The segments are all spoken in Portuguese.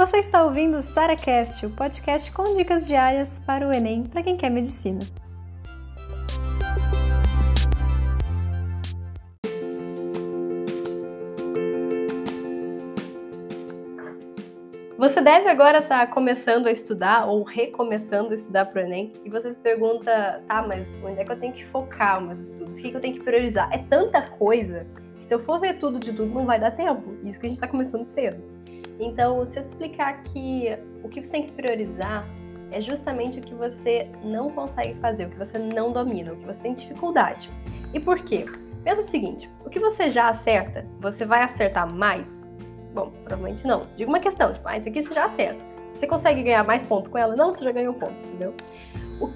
Você está ouvindo o SaraCast, o podcast com dicas diárias para o Enem para quem quer medicina. Você deve agora estar tá começando a estudar ou recomeçando a estudar para o Enem e você se pergunta, tá, mas onde é que eu tenho que focar os meus estudos? O que, que eu tenho que priorizar? É tanta coisa que se eu for ver tudo de tudo não vai dar tempo. Isso que a gente está começando cedo. Então, se eu te explicar que o que você tem que priorizar é justamente o que você não consegue fazer, o que você não domina, o que você tem dificuldade. E por quê? Pensa o seguinte: o que você já acerta, você vai acertar mais? Bom, provavelmente não. Diga uma questão, tipo, ah, isso aqui você já acerta. Você consegue ganhar mais ponto com ela? Não, você já ganhou ponto, entendeu?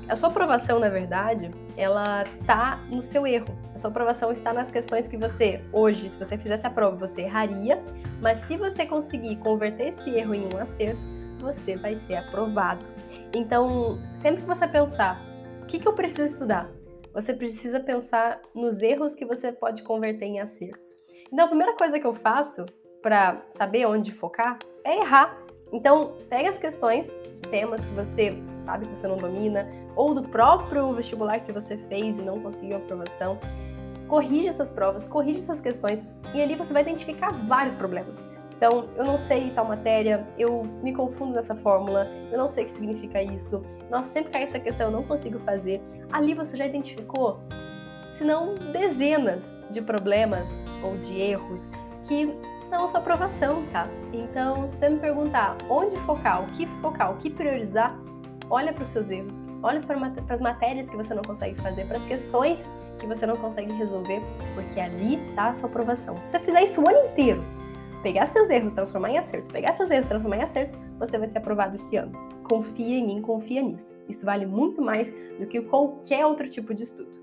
A sua aprovação, na verdade, ela tá no seu erro. A sua aprovação está nas questões que você, hoje, se você fizesse a prova, você erraria, mas se você conseguir converter esse erro em um acerto, você vai ser aprovado. Então, sempre que você pensar, o que, que eu preciso estudar? Você precisa pensar nos erros que você pode converter em acertos. Então, a primeira coisa que eu faço para saber onde focar é errar. Então, pega as questões de temas que você sabe que você não domina, ou do próprio vestibular que você fez e não conseguiu aprovação. Corrige essas provas, corrige essas questões e ali você vai identificar vários problemas. Então, eu não sei tal matéria, eu me confundo nessa fórmula, eu não sei o que significa isso, nossa, sempre cai essa questão, eu não consigo fazer. Ali você já identificou, se não dezenas de problemas ou de erros que são a sua aprovação, tá? Então, se você me perguntar onde focar, o que focar, o que priorizar, olha para os seus erros, olha para as matérias que você não consegue fazer, para as questões que você não consegue resolver, porque ali está a sua aprovação. Se você fizer isso o ano inteiro, pegar seus erros, transformar em acertos, pegar seus erros, transformar em acertos, você vai ser aprovado esse ano. Confia em mim, confia nisso. Isso vale muito mais do que qualquer outro tipo de estudo.